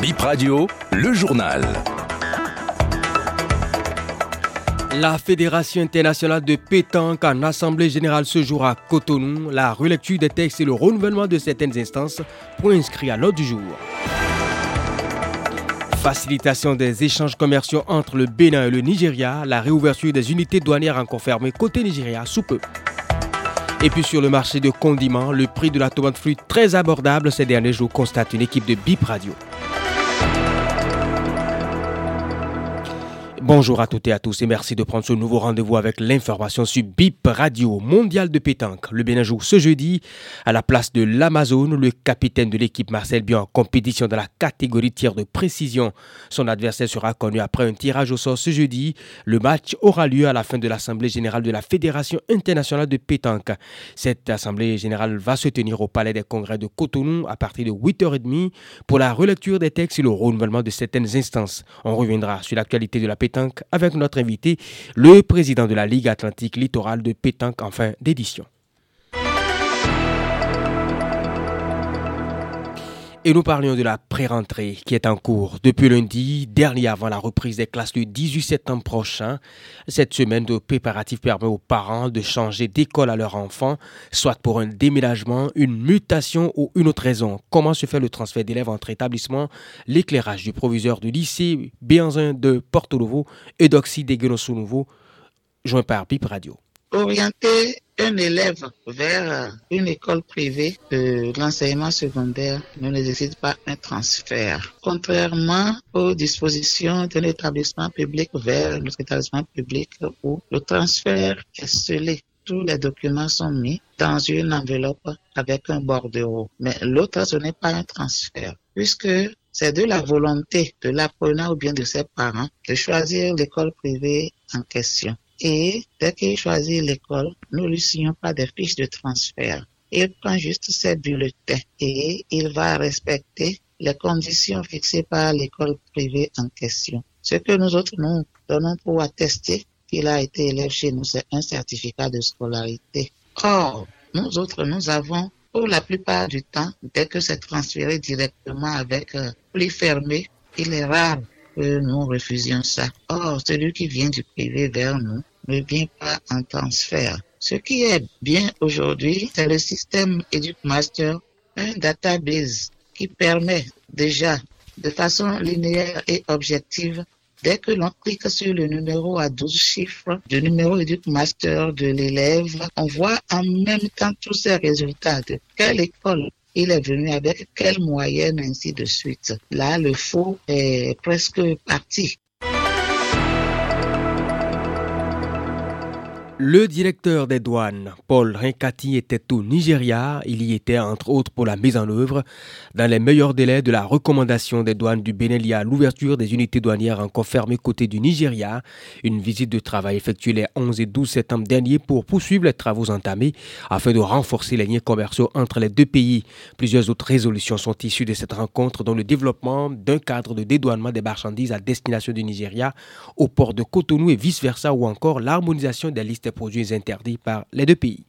Bip Radio, le journal. La Fédération internationale de pétanque en Assemblée générale ce jour à Cotonou, la relecture des textes et le renouvellement de certaines instances pour inscrire à l'ordre du jour. Facilitation des échanges commerciaux entre le Bénin et le Nigeria, la réouverture des unités douanières encore fermées côté Nigeria sous peu. Et puis sur le marché de condiments, le prix de la tomate fruit très abordable ces derniers jours, constate une équipe de BIP Radio. Bonjour à toutes et à tous et merci de prendre ce nouveau rendez-vous avec l'information sur BIP Radio Mondial de pétanque. Le Bénin joue ce jeudi à la place de l'Amazone. Le capitaine de l'équipe Marcel Bion en compétition dans la catégorie tir de précision. Son adversaire sera connu après un tirage au sort ce jeudi. Le match aura lieu à la fin de l'Assemblée générale de la Fédération internationale de pétanque. Cette Assemblée générale va se tenir au Palais des Congrès de Cotonou à partir de 8h30 pour la relecture des textes et le renouvellement de certaines instances. On reviendra sur l'actualité de la pétanque avec notre invité, le président de la Ligue Atlantique Littorale de pétanque en fin d'édition. Et nous parlions de la pré-rentrée qui est en cours depuis lundi, dernier avant la reprise des classes le 18 septembre prochain. Cette semaine de préparatifs permet aux parents de changer d'école à leur enfant, soit pour un déménagement, une mutation ou une autre raison. Comment se fait le transfert d'élèves entre établissements? L'éclairage du proviseur du lycée Béanzin de Porto Novo et d'Oxy des Nouveau, joint par BIP Radio. Orienter un élève vers une école privée de l'enseignement secondaire ne nécessite pas un transfert. Contrairement aux dispositions d'un établissement public vers notre établissement public où le transfert est scellé tous les documents sont mis dans une enveloppe avec un bordereau. Mais l'autre, ce n'est pas un transfert, puisque c'est de la volonté de l'apprenant ou bien de ses parents de choisir l'école privée en question. Et dès qu'il choisit l'école, nous lui signons pas des fiches de transfert. Il prend juste ses bulletins et il va respecter les conditions fixées par l'école privée en question. Ce que nous autres nous donnons pour attester qu'il a été élève chez nous, c'est un certificat de scolarité. Or, nous autres, nous avons pour la plupart du temps, dès que c'est transféré directement avec euh, plus fermé, il est rare que nous refusions ça. Or, celui qui vient du privé vers nous, ne vient pas en transfert. Ce qui est bien aujourd'hui, c'est le système EducMaster, un database qui permet déjà de façon linéaire et objective Dès que l'on clique sur le numéro à 12 chiffres du numéro EducMaster de l'élève, on voit en même temps tous ces résultats de quelle école il est venu avec quelle moyenne, ainsi de suite. Là, le faux est presque parti. Le directeur des douanes, Paul Rinkati, était au Nigeria. Il y était entre autres pour la mise en œuvre, dans les meilleurs délais de la recommandation des douanes du Bénélia à l'ouverture des unités douanières encore fermées côté du Nigeria. Une visite de travail effectuée les 11 et 12 septembre dernier pour poursuivre les travaux entamés afin de renforcer les liens commerciaux entre les deux pays. Plusieurs autres résolutions sont issues de cette rencontre, dont le développement d'un cadre de dédouanement des marchandises à destination du Nigeria au port de Cotonou et vice-versa, ou encore l'harmonisation des listes produits interdits par les deux pays.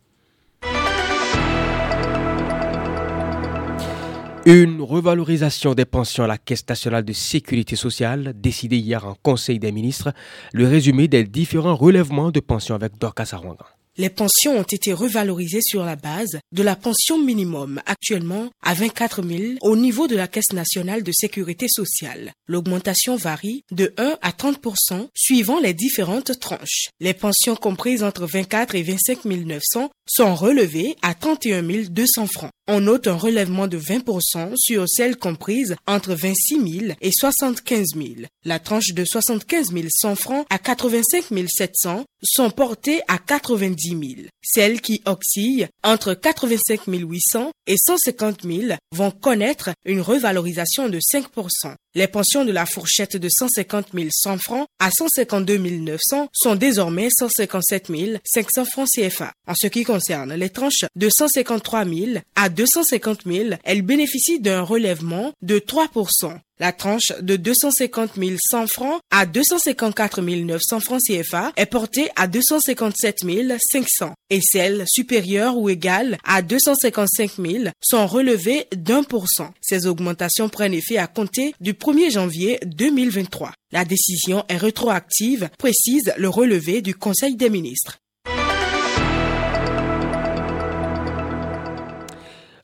Une revalorisation des pensions à la Caisse nationale de sécurité sociale, décidée hier en Conseil des ministres, le résumé des différents relèvements de pensions avec Dorcas Arwangan. Les pensions ont été revalorisées sur la base de la pension minimum, actuellement à 24 000 au niveau de la Caisse nationale de sécurité sociale. L'augmentation varie de 1 à 30% suivant les différentes tranches. Les pensions comprises entre 24 et 25 900 sont relevées à 31 200 francs. On note un relèvement de 20% sur celles comprises entre 26 000 et 75 000. La tranche de 75 100 francs à 85 700 sont portées à 90 000. Celles qui oscillent entre 85 800 et 150 000 vont connaître une revalorisation de 5%. Les pensions de la fourchette de 150 100 francs à 152 900 sont désormais 157 500 francs CFA. En ce qui concerne les tranches de 153 000 à 250 000, elles bénéficient d'un relèvement de 3%. La tranche de 250 100 francs à 254 900 francs CFA est portée à 257 500 et celles supérieures ou égales à 255 000 sont relevées d'un pour cent. Ces augmentations prennent effet à compter du 1er janvier 2023. La décision est rétroactive, précise le relevé du Conseil des ministres.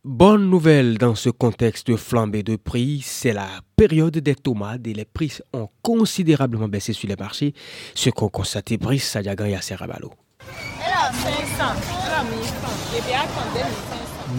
Bonne nouvelle dans ce contexte de flambée de prix, c'est la période des tomates et les prix ont considérablement baissé sur les marchés, ce qu'ont constaté Brice Sadiagan et Yasser Rabalo.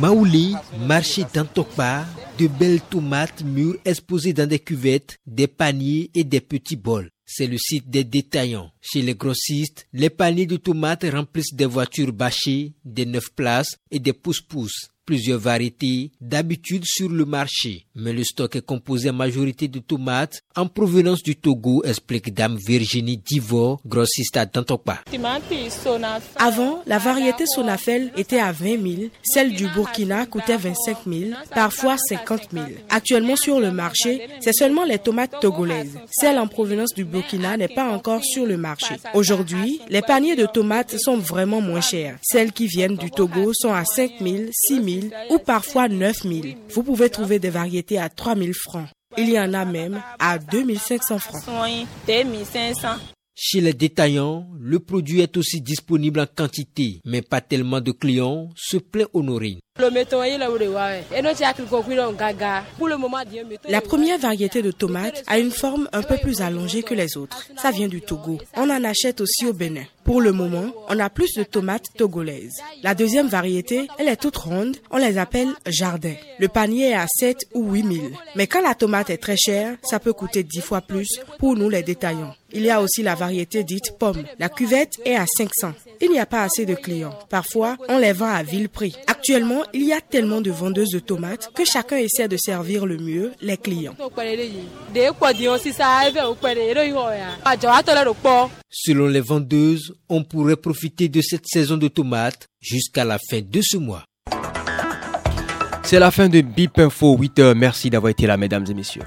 Maouli, marché d'Antokpa, de belles tomates mûres exposées dans des cuvettes, des paniers et des petits bols. C'est le site des détaillants. Chez les grossistes, les paniers de tomates remplissent des voitures bâchées, des neuf places et des pousse-pousse plusieurs variétés d'habitude sur le marché, mais le stock est composé en majorité de tomates en provenance du Togo, explique Dame Virginie Divo, grossiste à Dantokpa. Avant, la variété Sonafel était à 20 000, celle du Burkina coûtait 25 000, parfois 50 000. Actuellement sur le marché, c'est seulement les tomates togolaises. Celle en provenance du Burkina n'est pas encore sur le marché. Aujourd'hui, les paniers de tomates sont vraiment moins chers. Celles qui viennent du Togo sont à 5 000, 6 000 ou parfois 9 000. Vous pouvez trouver des variétés à 3 000 francs. Il y en a même à 2500 francs. Chez les détaillants, le produit est aussi disponible en quantité, mais pas tellement de clients, se plaît Honorine. La première variété de tomates a une forme un peu plus allongée que les autres. Ça vient du Togo. On en achète aussi au Bénin. Pour le moment, on a plus de tomates togolaises. La deuxième variété, elle est toute ronde. On les appelle jardin. Le panier est à 7 ou 8 000. Mais quand la tomate est très chère, ça peut coûter 10 fois plus pour nous les détaillants. Il y a aussi la variété dite pomme. La cuvette est à 500. Il n'y a pas assez de clients. Parfois, on les vend à vil prix. Actuellement, il y a tellement de vendeuses de tomates que chacun essaie de servir le mieux les clients. Selon les vendeuses, on pourrait profiter de cette saison de tomates jusqu'à la fin de ce mois. C'est la fin de Bip Info 8h. Merci d'avoir été là, mesdames et messieurs.